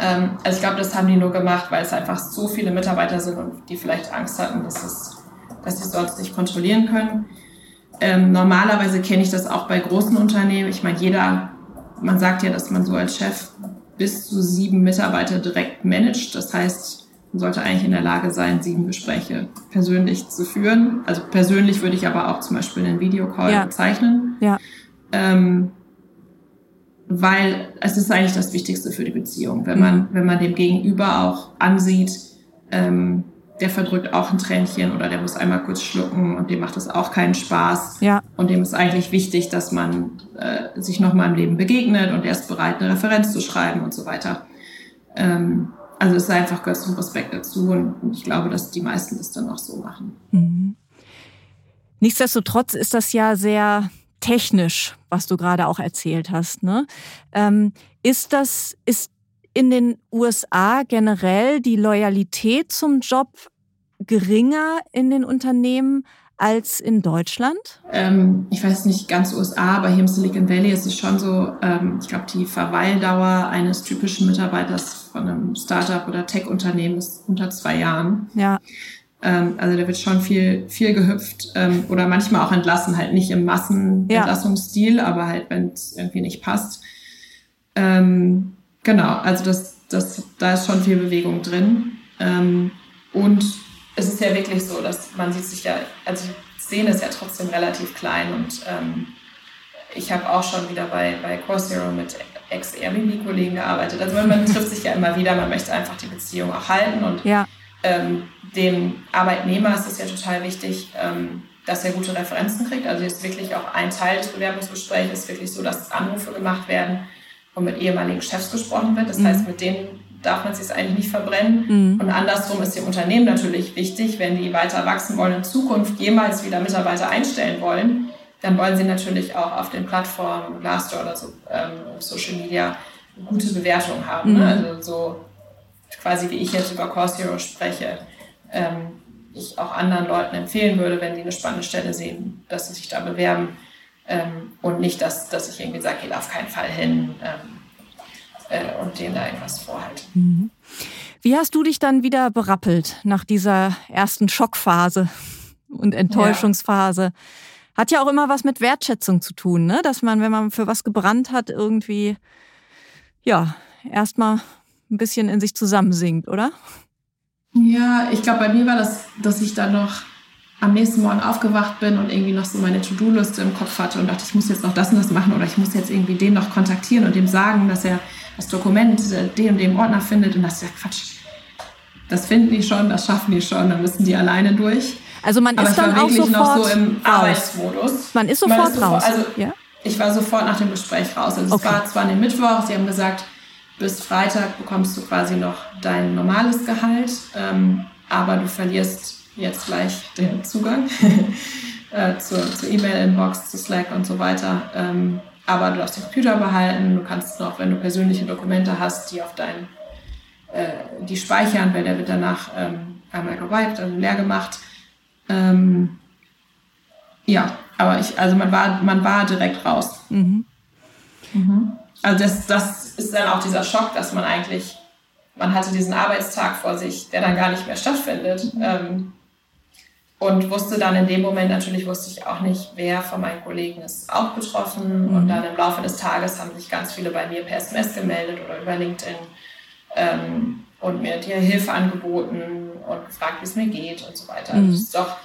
Ähm, also ich glaube, das haben die nur gemacht, weil es einfach so viele Mitarbeiter sind und die vielleicht Angst hatten, dass, es, dass sie es sonst nicht kontrollieren können. Ähm, normalerweise kenne ich das auch bei großen Unternehmen. Ich meine, jeder, man sagt ja, dass man so als Chef bis zu sieben Mitarbeiter direkt managt. Das heißt, man sollte eigentlich in der Lage sein, sieben Gespräche persönlich zu führen. Also persönlich würde ich aber auch zum Beispiel einen Videocall ja. bezeichnen. Ja. Ähm, weil es ist eigentlich das Wichtigste für die Beziehung, wenn man, wenn man dem Gegenüber auch ansieht, ähm, der verdrückt auch ein Tränchen oder der muss einmal kurz schlucken und dem macht es auch keinen Spaß. Ja. Und dem ist eigentlich wichtig, dass man äh, sich nochmal im Leben begegnet und er ist bereit, eine Referenz zu schreiben und so weiter. Ähm, also es ist einfach gehört zum Respekt dazu und ich glaube, dass die meisten das dann auch so machen. Mhm. Nichtsdestotrotz ist das ja sehr technisch, was du gerade auch erzählt hast. Ne? Ähm, ist das, ist in den USA generell die Loyalität zum Job geringer in den Unternehmen als in Deutschland? Ähm, ich weiß nicht ganz USA, aber hier im Silicon Valley ist es schon so, ähm, ich glaube, die Verweildauer eines typischen Mitarbeiters von einem Startup oder Tech-Unternehmen ist unter zwei Jahren. Ja. Ähm, also da wird schon viel, viel gehüpft ähm, oder manchmal auch entlassen, halt nicht im Massenentlassungsstil, ja. aber halt, wenn es irgendwie nicht passt. Ähm, genau, also das, das, da ist schon viel Bewegung drin. Ähm, und es ist ja wirklich so, dass man sieht sich ja, also die Szene ist ja trotzdem relativ klein und ähm, ich habe auch schon wieder bei, bei Core Zero mit Ex-Airbnb-Kollegen gearbeitet. Also man, man trifft sich ja immer wieder, man möchte einfach die Beziehung auch halten und ja ähm, dem Arbeitnehmer ist es ja total wichtig, ähm, dass er gute Referenzen kriegt. Also ist wirklich auch ein Teil des Bewerbungsgesprächs ist wirklich so, dass Anrufe gemacht werden und mit ehemaligen Chefs gesprochen wird. Das mhm. heißt, mit denen darf man sich eigentlich nicht verbrennen. Mhm. Und andersrum ist dem Unternehmen natürlich wichtig, wenn die weiter wachsen wollen, in Zukunft jemals wieder Mitarbeiter einstellen wollen, dann wollen sie natürlich auch auf den Plattformen, Glassdoor oder so, ähm, Social Media, gute Bewertungen haben. Ne? Mhm. Ne? Also so quasi wie ich jetzt über Course Hero spreche, ähm, ich auch anderen Leuten empfehlen würde, wenn sie eine spannende Stelle sehen, dass sie sich da bewerben ähm, und nicht, dass, dass ich irgendwie sage, geht auf keinen Fall hin ähm, äh, und denen da irgendwas vorhalte. Mhm. Wie hast du dich dann wieder berappelt nach dieser ersten Schockphase und Enttäuschungsphase? Ja. Hat ja auch immer was mit Wertschätzung zu tun, ne? dass man, wenn man für was gebrannt hat, irgendwie ja erstmal ein bisschen in sich zusammensinkt, oder? Ja, ich glaube, bei mir war das, dass ich dann noch am nächsten Morgen aufgewacht bin und irgendwie noch so meine To-Do-Liste im Kopf hatte und dachte, ich muss jetzt noch das und das machen oder ich muss jetzt irgendwie den noch kontaktieren und dem sagen, dass er das Dokument den und dem Ordner findet und das ist ja Quatsch. das finden die schon, das schaffen die schon, dann müssen die alleine durch. Also man ist dann auch sofort noch so im Arbeitsmodus. Man ist sofort man ist raus. also ja? Ich war sofort nach dem Gespräch raus. Also okay. es war zwar an Mittwoch, sie haben gesagt, bis Freitag bekommst du quasi noch dein normales Gehalt, ähm, aber du verlierst jetzt gleich den Zugang äh, zur, zur E-Mail-Inbox, zu Slack und so weiter. Ähm, aber du darfst den Computer behalten, du kannst noch, wenn du persönliche Dokumente hast, die auf dein, äh, die speichern, weil der wird danach ähm, einmal gewiped, also leer gemacht. Ähm, ja, aber ich, also man war, man war direkt raus. Mhm. Mhm. Also das, das ist dann auch dieser Schock, dass man eigentlich, man hatte diesen Arbeitstag vor sich, der dann gar nicht mehr stattfindet. Mhm. Ähm, und wusste dann in dem Moment, natürlich wusste ich auch nicht, wer von meinen Kollegen ist auch betroffen. Mhm. Und dann im Laufe des Tages haben sich ganz viele bei mir per SMS gemeldet oder über LinkedIn ähm, und mir die Hilfe angeboten und gefragt, wie es mir geht und so weiter. Mhm. Also es, doch,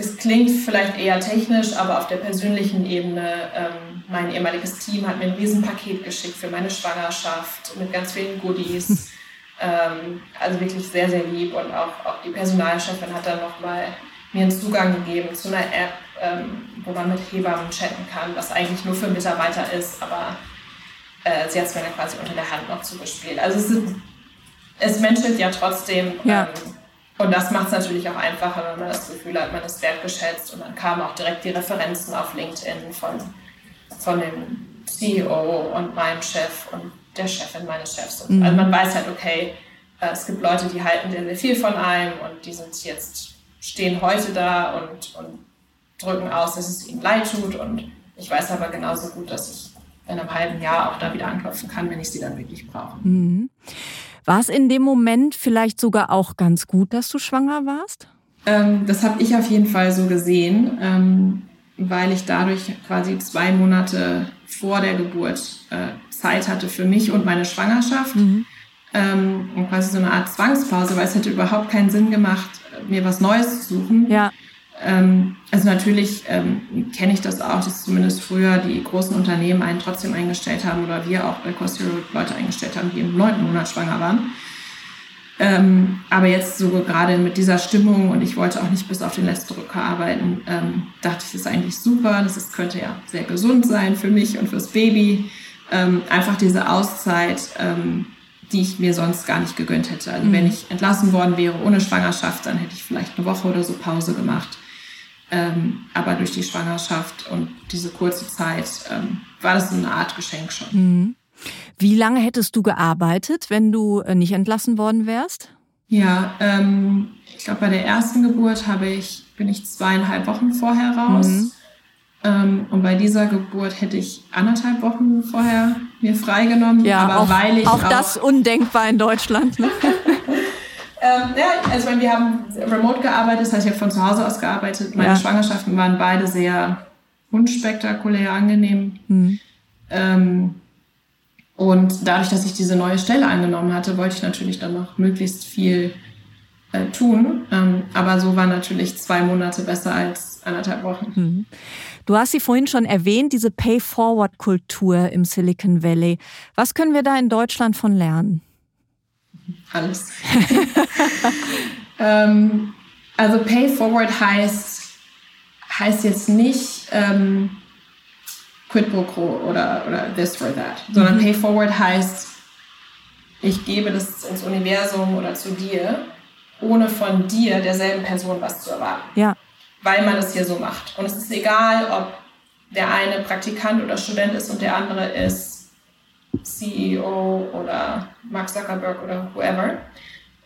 es klingt vielleicht eher technisch, aber auf der persönlichen Ebene, ähm, mein ehemaliges Team hat mir ein Riesenpaket geschickt für meine Schwangerschaft mit ganz vielen Goodies. Ähm, also wirklich sehr, sehr lieb und auch, auch die Personalchefin hat dann nochmal mir einen Zugang gegeben zu einer App, ähm, wo man mit Hebammen chatten kann, was eigentlich nur für Mitarbeiter ist, aber äh, sie hat es mir dann quasi unter der Hand noch zugespielt. Also es, ist, es menschelt ja trotzdem. Ja. Ähm, und das macht es natürlich auch einfacher, wenn man das Gefühl hat, man ist wertgeschätzt. Und dann kamen auch direkt die Referenzen auf LinkedIn von, von dem CEO und meinem Chef und der Chefin meines Chefs. Mhm. Also man weiß halt, okay, äh, es gibt Leute, die halten sehr, sehr viel von einem und die sind jetzt, stehen heute da und, und drücken aus, dass es ihnen leid tut. Und ich weiß aber genauso gut, dass ich in einem halben Jahr auch da wieder anklopfen kann, wenn ich sie dann wirklich brauche. Mhm. War es in dem Moment vielleicht sogar auch ganz gut, dass du schwanger warst? Ähm, das habe ich auf jeden Fall so gesehen, ähm, weil ich dadurch quasi zwei Monate vor der Geburt äh, Zeit hatte für mich und meine Schwangerschaft. Mhm. Ähm, und quasi so eine Art Zwangspause, weil es hätte überhaupt keinen Sinn gemacht, mir was Neues zu suchen. Ja. Ähm, also natürlich ähm, kenne ich das auch, dass zumindest früher die großen Unternehmen einen trotzdem eingestellt haben oder wir auch bei Cost Leute eingestellt haben, die im neunten Monat schwanger waren. Ähm, aber jetzt so gerade mit dieser Stimmung und ich wollte auch nicht bis auf den letzten Drücker arbeiten, ähm, dachte ich, das ist eigentlich super. Das ist, könnte ja sehr gesund sein für mich und fürs Baby ähm, einfach diese Auszeit, ähm, die ich mir sonst gar nicht gegönnt hätte. Also mhm. wenn ich entlassen worden wäre ohne Schwangerschaft, dann hätte ich vielleicht eine Woche oder so Pause gemacht. Ähm, aber durch die Schwangerschaft und diese kurze Zeit ähm, war das eine Art Geschenk schon. Mhm. Wie lange hättest du gearbeitet, wenn du äh, nicht entlassen worden wärst? Ja, ähm, ich glaube, bei der ersten Geburt habe ich, bin ich zweieinhalb Wochen vorher raus. Mhm. Ähm, und bei dieser Geburt hätte ich anderthalb Wochen vorher mir freigenommen. Ja, aber auch, weil ich auch, auch das undenkbar in Deutschland. Ne? ähm, ja, also wir haben remote gearbeitet, das heißt, ich habe von zu Hause aus gearbeitet. Meine ja. Schwangerschaften waren beide sehr unspektakulär angenehm. Mhm. Ähm, und dadurch, dass ich diese neue Stelle angenommen hatte, wollte ich natürlich dann noch möglichst viel äh, tun. Ähm, aber so war natürlich zwei Monate besser als anderthalb Wochen. Mhm. Du hast sie vorhin schon erwähnt, diese Pay-Forward-Kultur im Silicon Valley. Was können wir da in Deutschland von lernen? Alles. ähm, also Pay-Forward heißt, heißt jetzt nicht ähm, quid pro quo oder, oder this or that, sondern mhm. Pay-Forward heißt, ich gebe das ins Universum oder zu dir, ohne von dir, derselben Person, was zu erwarten. Ja weil man es hier so macht. Und es ist egal, ob der eine Praktikant oder Student ist und der andere ist CEO oder Mark Zuckerberg oder whoever,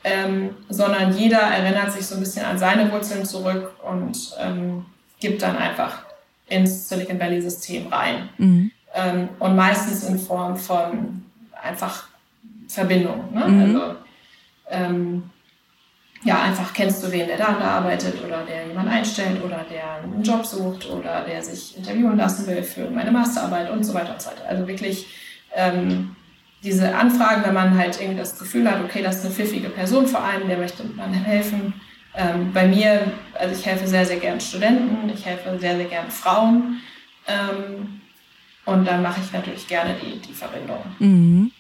ähm, sondern jeder erinnert sich so ein bisschen an seine Wurzeln zurück und ähm, gibt dann einfach ins Silicon Valley-System rein. Mhm. Ähm, und meistens in Form von einfach Verbindung. Ne? Mhm. Also, ähm, ja, einfach kennst du wen, der da da arbeitet oder der jemand einstellt oder der einen Job sucht oder der sich interviewen lassen will für meine Masterarbeit und so weiter und so weiter. Also wirklich ähm, diese Anfragen, wenn man halt irgendwie das Gefühl hat, okay, das ist eine pfiffige Person vor allem, der möchte man helfen. Ähm, bei mir, also ich helfe sehr, sehr gern Studenten, ich helfe sehr, sehr gern Frauen ähm, und dann mache ich natürlich gerne die, die Verbindung. Mhm.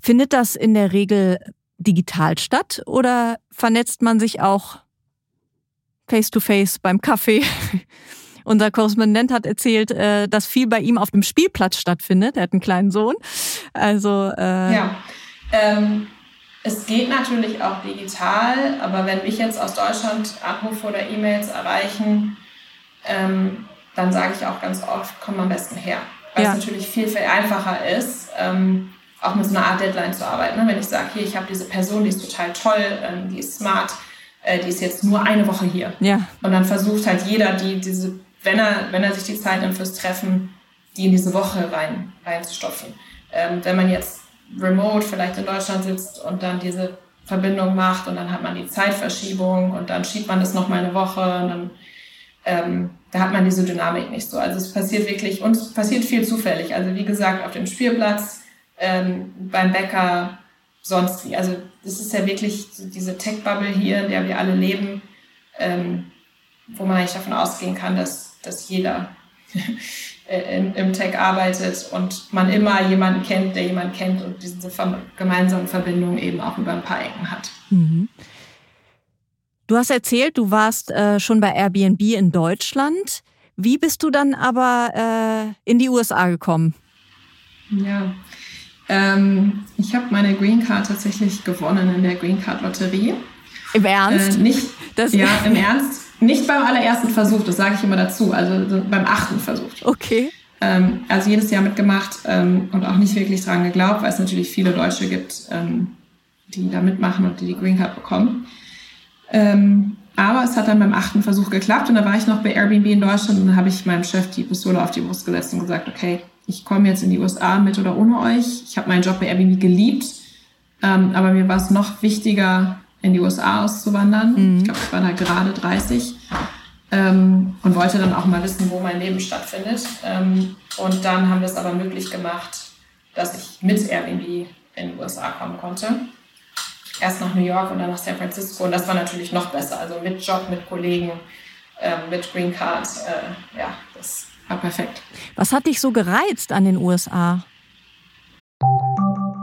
Findet das in der Regel digital statt oder vernetzt man sich auch face-to-face beim Kaffee? Unser Korrespondent hat erzählt, äh, dass viel bei ihm auf dem Spielplatz stattfindet. Er hat einen kleinen Sohn. Also äh ja, ähm, es geht natürlich auch digital, aber wenn mich jetzt aus Deutschland Anrufe oder E-Mails erreichen, ähm, dann sage ich auch ganz oft, komm am besten her. Weil ja. es natürlich viel, viel einfacher ist, ähm, auch mit so einer Art Deadline zu arbeiten. Ne? Wenn ich sage, hier, ich habe diese Person, die ist total toll, ähm, die ist smart, äh, die ist jetzt nur eine Woche hier. Ja. Und dann versucht halt jeder, die diese wenn er, wenn er sich die Zeit nimmt fürs Treffen, die in diese Woche rein, reinzustopfen. Ähm, wenn man jetzt remote vielleicht in Deutschland sitzt und dann diese Verbindung macht und dann hat man die Zeitverschiebung und dann schiebt man das nochmal eine Woche und dann ähm, da hat man diese Dynamik nicht so. Also es passiert wirklich und es passiert viel zufällig. Also wie gesagt, auf dem Spielplatz, ähm, beim Bäcker, sonst wie. Also das ist ja wirklich diese Tech-Bubble hier, in der wir alle leben, ähm, wo man eigentlich davon ausgehen kann, dass dass jeder im, im Tech arbeitet und man immer jemanden kennt, der jemanden kennt und diese gemeinsamen Verbindungen eben auch über ein paar Ecken hat. Mhm. Du hast erzählt, du warst äh, schon bei Airbnb in Deutschland. Wie bist du dann aber äh, in die USA gekommen? Ja, ähm, ich habe meine Green Card tatsächlich gewonnen in der Green Card Lotterie. Im Ernst? Äh, nicht, das ja, im Ernst. Nicht beim allerersten Versuch, das sage ich immer dazu, also beim achten Versuch. Okay. Ähm, also jedes Jahr mitgemacht ähm, und auch nicht wirklich dran geglaubt, weil es natürlich viele Deutsche gibt, ähm, die da mitmachen und die die Green Card bekommen. Ähm, aber es hat dann beim achten Versuch geklappt und da war ich noch bei Airbnb in Deutschland und dann habe ich meinem Chef die Pistole auf die Brust gesetzt und gesagt, okay, ich komme jetzt in die USA mit oder ohne euch. Ich habe meinen Job bei Airbnb geliebt, ähm, aber mir war es noch wichtiger, in die USA auszuwandern. Mhm. Ich glaube, ich war da gerade 30 ähm, und wollte dann auch mal wissen, wo mein Leben stattfindet. Ähm, und dann haben wir es aber möglich gemacht, dass ich mit Airbnb in die USA kommen konnte. Erst nach New York und dann nach San Francisco. Und das war natürlich noch besser. Also mit Job, mit Kollegen, äh, mit Green Card. Äh, ja, das war perfekt. Was hat dich so gereizt an den USA?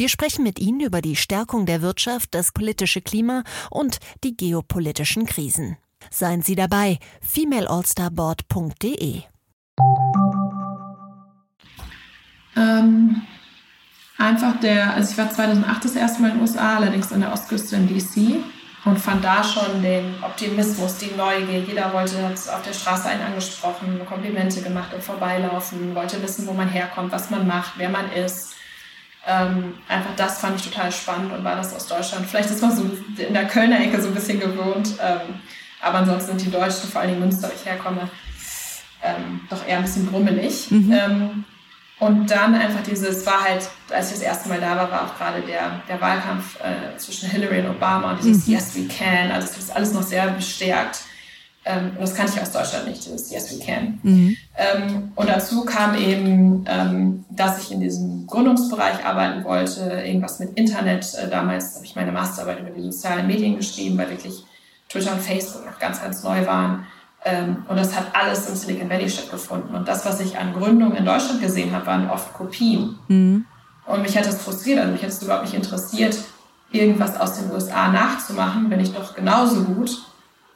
Wir sprechen mit Ihnen über die Stärkung der Wirtschaft, das politische Klima und die geopolitischen Krisen. Seien Sie dabei, femaleallstarboard.de. Ähm, einfach der, also ich war 2008 das erste Mal in den USA, allerdings an der Ostküste in DC und fand da schon den Optimismus, die Neugier. Jeder wollte, auf der Straße einen angesprochen, Komplimente gemacht im Vorbeilaufen, wollte wissen, wo man herkommt, was man macht, wer man ist. Ähm, einfach das fand ich total spannend und war das aus Deutschland. Vielleicht ist man so in der Kölner Ecke so ein bisschen gewohnt, ähm, aber ansonsten sind die Deutschen, vor allem Münster, wo ich herkomme, ähm, doch eher ein bisschen brummelig. Mhm. Ähm, und dann einfach dieses, war halt, als ich das erste Mal da war, war auch gerade der, der Wahlkampf äh, zwischen Hillary und Obama und dieses mhm. Yes, we can. Also es ist alles noch sehr bestärkt. Ähm, und das kannte ich aus Deutschland nicht, das Yes We Can. Mhm. Ähm, und dazu kam eben, ähm, dass ich in diesem Gründungsbereich arbeiten wollte, irgendwas mit Internet. Äh, damals habe ich meine Masterarbeit über die sozialen Medien geschrieben, weil wirklich Twitter und Facebook noch ganz, ganz neu waren. Ähm, und das hat alles im Silicon Valley stattgefunden. Und das, was ich an Gründungen in Deutschland gesehen habe, waren oft Kopien. Mhm. Und mich hat das frustriert, also mich hat es überhaupt nicht interessiert, irgendwas aus den USA nachzumachen, wenn ich doch genauso gut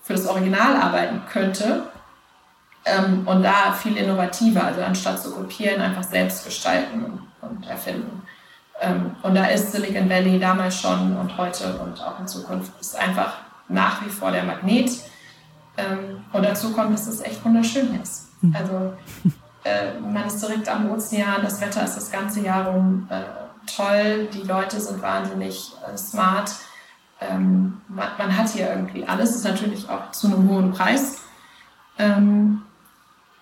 für das Original arbeiten könnte ähm, und da viel innovativer, also anstatt zu kopieren, einfach selbst gestalten und, erfinden. Ähm, und da ist Silicon Valley damals schon und heute und auch in Zukunft ist einfach nach wie vor der Magnet. Ähm, und dazu kommt, dass es echt wunderschön ist. Mhm. Also äh, man ist direkt am Ozean, das Wetter ist das ganze Jahr rum äh, toll, die Leute sind wahnsinnig äh, smart ähm, man, man, hat hier irgendwie alles, ist natürlich auch zu einem hohen Preis. Ähm,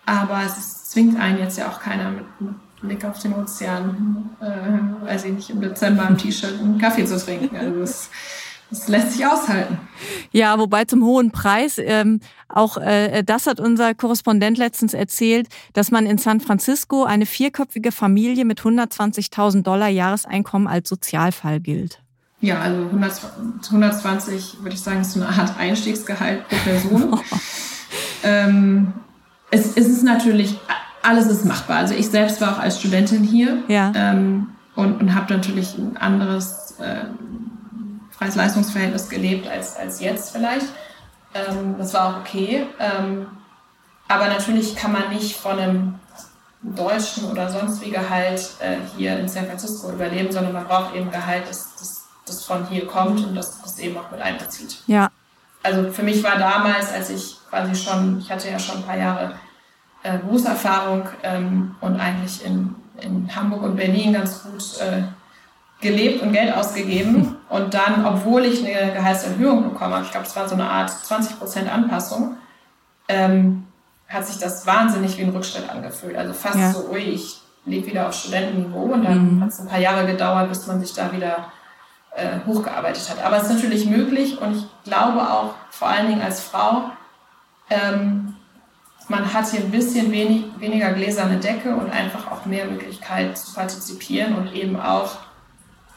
aber es zwingt einen jetzt ja auch keiner mit, mit Blick auf den Ozean, äh, weiß ich nicht, im Dezember im T-Shirt einen Kaffee zu trinken. Also das es lässt sich aushalten. Ja, wobei zum hohen Preis, ähm, auch äh, das hat unser Korrespondent letztens erzählt, dass man in San Francisco eine vierköpfige Familie mit 120.000 Dollar Jahreseinkommen als Sozialfall gilt. Ja, also 100, 120 würde ich sagen, ist so eine Art Einstiegsgehalt pro Person. ähm, es, es ist natürlich, alles ist machbar. Also ich selbst war auch als Studentin hier ja. ähm, und, und habe natürlich ein anderes äh, Preis-Leistungs-Verhältnis gelebt als, als jetzt vielleicht. Ähm, das war auch okay. Ähm, aber natürlich kann man nicht von einem deutschen oder sonst wie Gehalt äh, hier in San Francisco überleben, sondern man braucht eben Gehalt, das, das, das von hier kommt und das, das eben auch mit einbezieht. Ja. Also für mich war damals, als ich quasi schon, ich hatte ja schon ein paar Jahre äh, Berufserfahrung ähm, und eigentlich in, in Hamburg und Berlin ganz gut äh, gelebt und Geld ausgegeben. Und dann, obwohl ich eine Gehaltserhöhung bekommen habe, ich glaube, es war so eine Art 20% Anpassung, ähm, hat sich das wahnsinnig wie ein Rückschritt angefühlt. Also fast ja. so, ui, ich lebe wieder auf Studentenniveau. Und dann mhm. hat es ein paar Jahre gedauert, bis man sich da wieder äh, hochgearbeitet hat. Aber es ist natürlich möglich und ich glaube auch, vor allen Dingen als Frau, ähm, man hat hier ein bisschen wenig, weniger gläserne Decke und einfach auch mehr Möglichkeit zu partizipieren und eben auch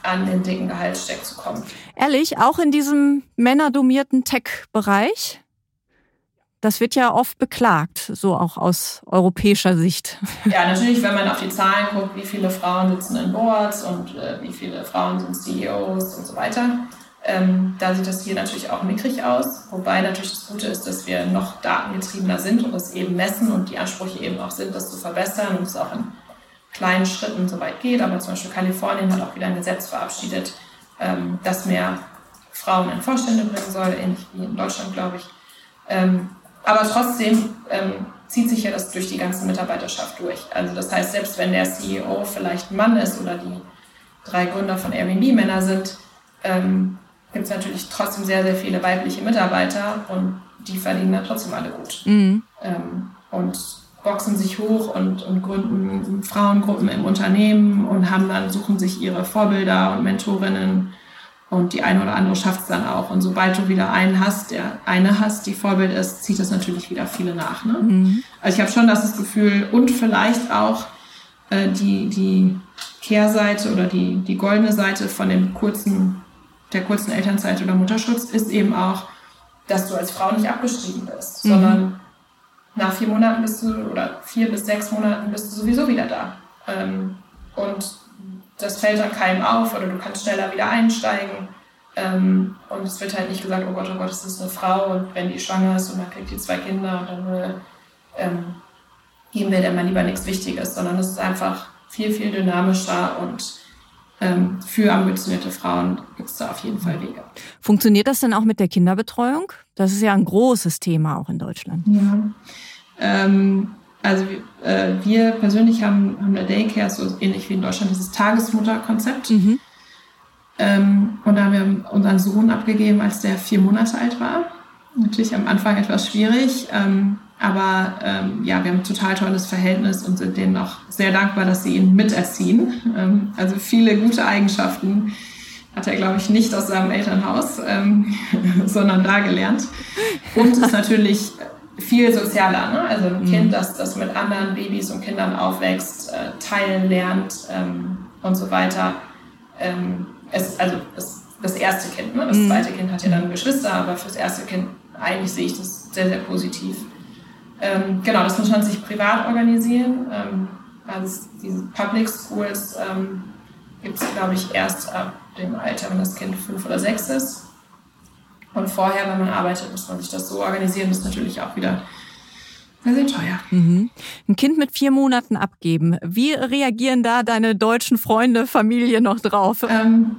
an den dicken Gehaltssteck zu kommen. Ehrlich, auch in diesem männerdomierten Tech-Bereich? Das wird ja oft beklagt, so auch aus europäischer Sicht. Ja, natürlich, wenn man auf die Zahlen guckt, wie viele Frauen sitzen in Boards und äh, wie viele Frauen sind CEOs und so weiter. Ähm, da sieht das hier natürlich auch mickrig aus. Wobei natürlich das Gute ist, dass wir noch datengetriebener sind und das eben messen und die Ansprüche eben auch sind, das zu verbessern und es auch in kleinen Schritten so weit geht. Aber zum Beispiel Kalifornien hat auch wieder ein Gesetz verabschiedet, ähm, das mehr Frauen in Vorstände bringen soll, ähnlich wie in Deutschland, glaube ich. Ähm, aber trotzdem ähm, zieht sich ja das durch die ganze Mitarbeiterschaft durch. Also das heißt, selbst wenn der CEO vielleicht ein Mann ist oder die drei Gründer von Airbnb Männer sind, ähm, gibt es natürlich trotzdem sehr, sehr viele weibliche Mitarbeiter und die verdienen dann trotzdem alle gut. Mhm. Ähm, und boxen sich hoch und, und gründen Frauengruppen im Unternehmen und haben dann, suchen sich ihre Vorbilder und Mentorinnen und die eine oder andere schafft es dann auch. Und sobald du wieder einen hast, der eine hast, die Vorbild ist, zieht das natürlich wieder viele nach. Ne? Mhm. Also ich habe schon das Gefühl und vielleicht auch äh, die, die Kehrseite oder die, die goldene Seite von dem kurzen, der kurzen Elternzeit oder Mutterschutz ist eben auch, dass du als Frau nicht abgeschrieben bist, mhm. sondern nach vier Monaten bist du, oder vier bis sechs Monaten bist du sowieso wieder da. Ähm, und das fällt dann keinem auf oder du kannst schneller wieder einsteigen. Ähm, und es wird halt nicht gesagt, oh Gott, oh Gott, es ist eine Frau und wenn die schwanger ist und dann kriegt die zwei Kinder und dann ähm, geben wir der mal lieber nichts Wichtiges, sondern es ist einfach viel, viel dynamischer und ähm, für ambitionierte Frauen gibt es da auf jeden Fall Wege. Funktioniert das denn auch mit der Kinderbetreuung? Das ist ja ein großes Thema auch in Deutschland. Ja. Ähm, also äh, wir persönlich haben, haben eine Daycare, so ähnlich wie in Deutschland, dieses Tagesmutterkonzept. Mhm. Ähm, und da haben wir unseren Sohn abgegeben, als der vier Monate alt war. Natürlich am Anfang etwas schwierig, ähm, aber ähm, ja, wir haben ein total tolles Verhältnis und sind denen auch sehr dankbar, dass sie ihn miterziehen. Ähm, also viele gute Eigenschaften hat er, glaube ich, nicht aus seinem Elternhaus, ähm, sondern da gelernt. Und ist natürlich viel sozialer. Ne? Also ein mhm. Kind, das, das mit anderen Babys und Kindern aufwächst, äh, teilen lernt ähm, und so weiter. Ähm, es, also es, das erste Kind. Ne? Das mhm. zweite Kind hat ja dann Geschwister, aber fürs erste Kind eigentlich sehe ich das sehr, sehr positiv. Ähm, genau, das muss man sich privat organisieren. Ähm, also diese Public Schools ähm, gibt es, glaube ich, erst ab dem Alter, wenn das Kind fünf oder sechs ist. Und vorher, wenn man arbeitet, muss man sich das so organisieren. Das ist natürlich auch wieder sehr teuer. Mhm. Ein Kind mit vier Monaten abgeben. Wie reagieren da deine deutschen Freunde, Familie noch drauf? Ähm,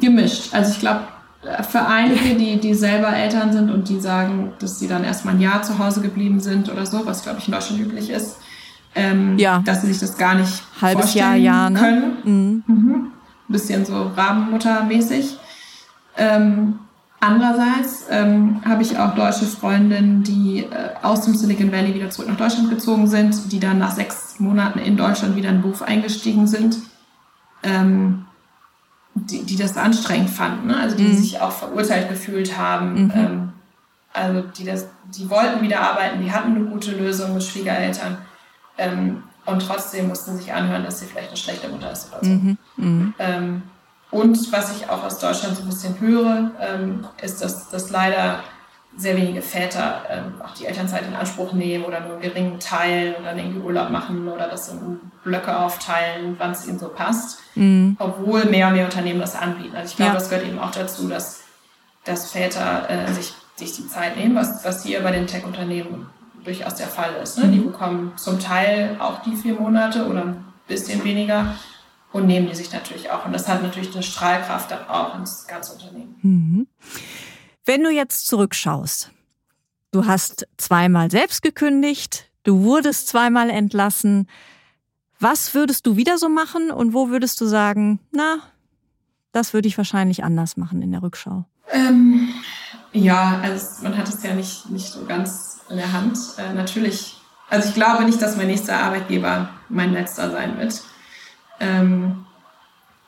gemischt. Also ich glaube, für einige, die, die selber Eltern sind und die sagen, dass sie dann erstmal ein Jahr zu Hause geblieben sind oder so, was glaube ich in Deutschland üblich ist, ähm, ja. dass sie sich das gar nicht Halbes vorstellen Jahr, Jahr, ne? können. Mhm. Mhm. Ein bisschen so Rabenmuttermäßig. Ähm, Andererseits ähm, habe ich auch deutsche Freundinnen, die äh, aus dem Silicon Valley wieder zurück nach Deutschland gezogen sind, die dann nach sechs Monaten in Deutschland wieder in den Beruf eingestiegen sind. Ähm, die, die das anstrengend fanden, ne? also die mhm. sich auch verurteilt gefühlt haben. Mhm. Ähm, also die, das, die wollten wieder arbeiten, die hatten eine gute Lösung mit Schwiegereltern ähm, und trotzdem mussten sich anhören, dass sie vielleicht eine schlechte Mutter ist oder so. Mhm. Und was ich auch aus Deutschland so ein bisschen höre, ähm, ist, dass, dass leider sehr wenige Väter ähm, auch die Elternzeit in Anspruch nehmen oder nur einen geringen Teil und dann irgendwie Urlaub machen oder das in Blöcke aufteilen, wann es ihnen so passt. Mhm. Obwohl mehr und mehr Unternehmen das anbieten. Also ich glaube, ja. das gehört eben auch dazu, dass, dass Väter äh, sich, sich die Zeit nehmen, was, was hier bei den Tech-Unternehmen durchaus der Fall ist. Ne? Die mhm. bekommen zum Teil auch die vier Monate oder ein bisschen weniger und nehmen die sich natürlich auch. Und das hat natürlich eine Strahlkraft dann auch ins ganze Unternehmen. Mhm. Wenn du jetzt zurückschaust, du hast zweimal selbst gekündigt, du wurdest zweimal entlassen. Was würdest du wieder so machen und wo würdest du sagen, na, das würde ich wahrscheinlich anders machen in der Rückschau? Ähm, ja, also man hat es ja nicht, nicht so ganz in der Hand. Äh, natürlich, also ich glaube nicht, dass mein nächster Arbeitgeber mein letzter sein wird. Ähm,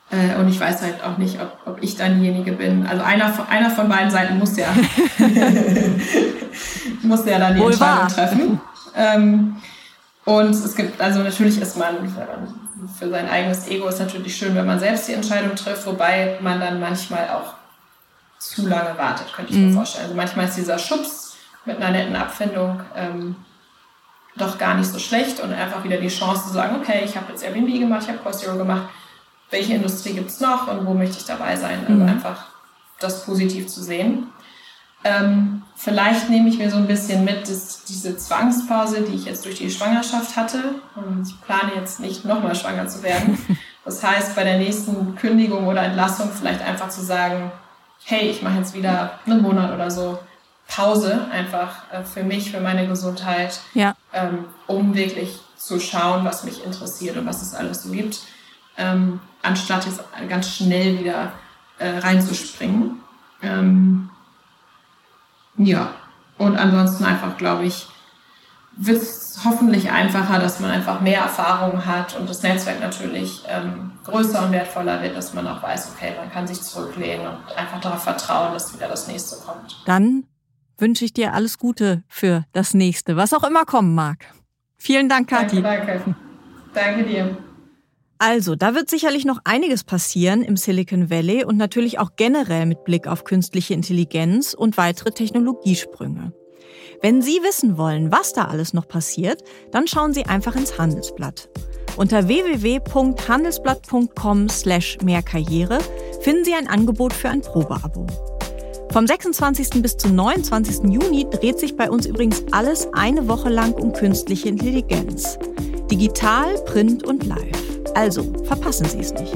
äh, und ich weiß halt auch nicht, ob, ob ich dann diejenige bin. Also einer, einer von beiden Seiten muss ja, muss ja dann die Wohl Entscheidung wahr. treffen. Ähm, und es gibt, also natürlich ist man, für sein eigenes Ego ist natürlich schön, wenn man selbst die Entscheidung trifft, wobei man dann manchmal auch zu lange wartet, könnte ich mhm. mir vorstellen. Also manchmal ist dieser Schubs mit einer netten Abfindung ähm, doch gar nicht so schlecht und einfach wieder die Chance zu sagen, okay, ich habe jetzt Airbnb gemacht, ich habe Cost Zero gemacht, welche Industrie gibt es noch und wo möchte ich dabei sein. Also mhm. einfach das positiv zu sehen. Ähm, vielleicht nehme ich mir so ein bisschen mit, dass diese Zwangspause, die ich jetzt durch die Schwangerschaft hatte, und ich plane jetzt nicht nochmal schwanger zu werden. Das heißt, bei der nächsten Kündigung oder Entlassung vielleicht einfach zu sagen, hey, ich mache jetzt wieder einen Monat oder so Pause, einfach äh, für mich, für meine Gesundheit, ja. ähm, um wirklich zu schauen, was mich interessiert und was es alles so gibt ähm, anstatt jetzt ganz schnell wieder äh, reinzuspringen. Ähm, ja, und ansonsten einfach, glaube ich, wird es hoffentlich einfacher, dass man einfach mehr Erfahrung hat und das Netzwerk natürlich ähm, größer und wertvoller wird, dass man auch weiß, okay, man kann sich zurücklehnen und einfach darauf vertrauen, dass wieder das nächste kommt. Dann wünsche ich dir alles Gute für das nächste, was auch immer kommen mag. Vielen Dank, Kathi. Danke, danke. Danke dir. Also, da wird sicherlich noch einiges passieren im Silicon Valley und natürlich auch generell mit Blick auf künstliche Intelligenz und weitere Technologiesprünge. Wenn Sie wissen wollen, was da alles noch passiert, dann schauen Sie einfach ins Handelsblatt. Unter www.handelsblatt.com slash mehrkarriere finden Sie ein Angebot für ein Probeabo. Vom 26. bis zum 29. Juni dreht sich bei uns übrigens alles eine Woche lang um künstliche Intelligenz. Digital, Print und Live. Also verpassen Sie es nicht.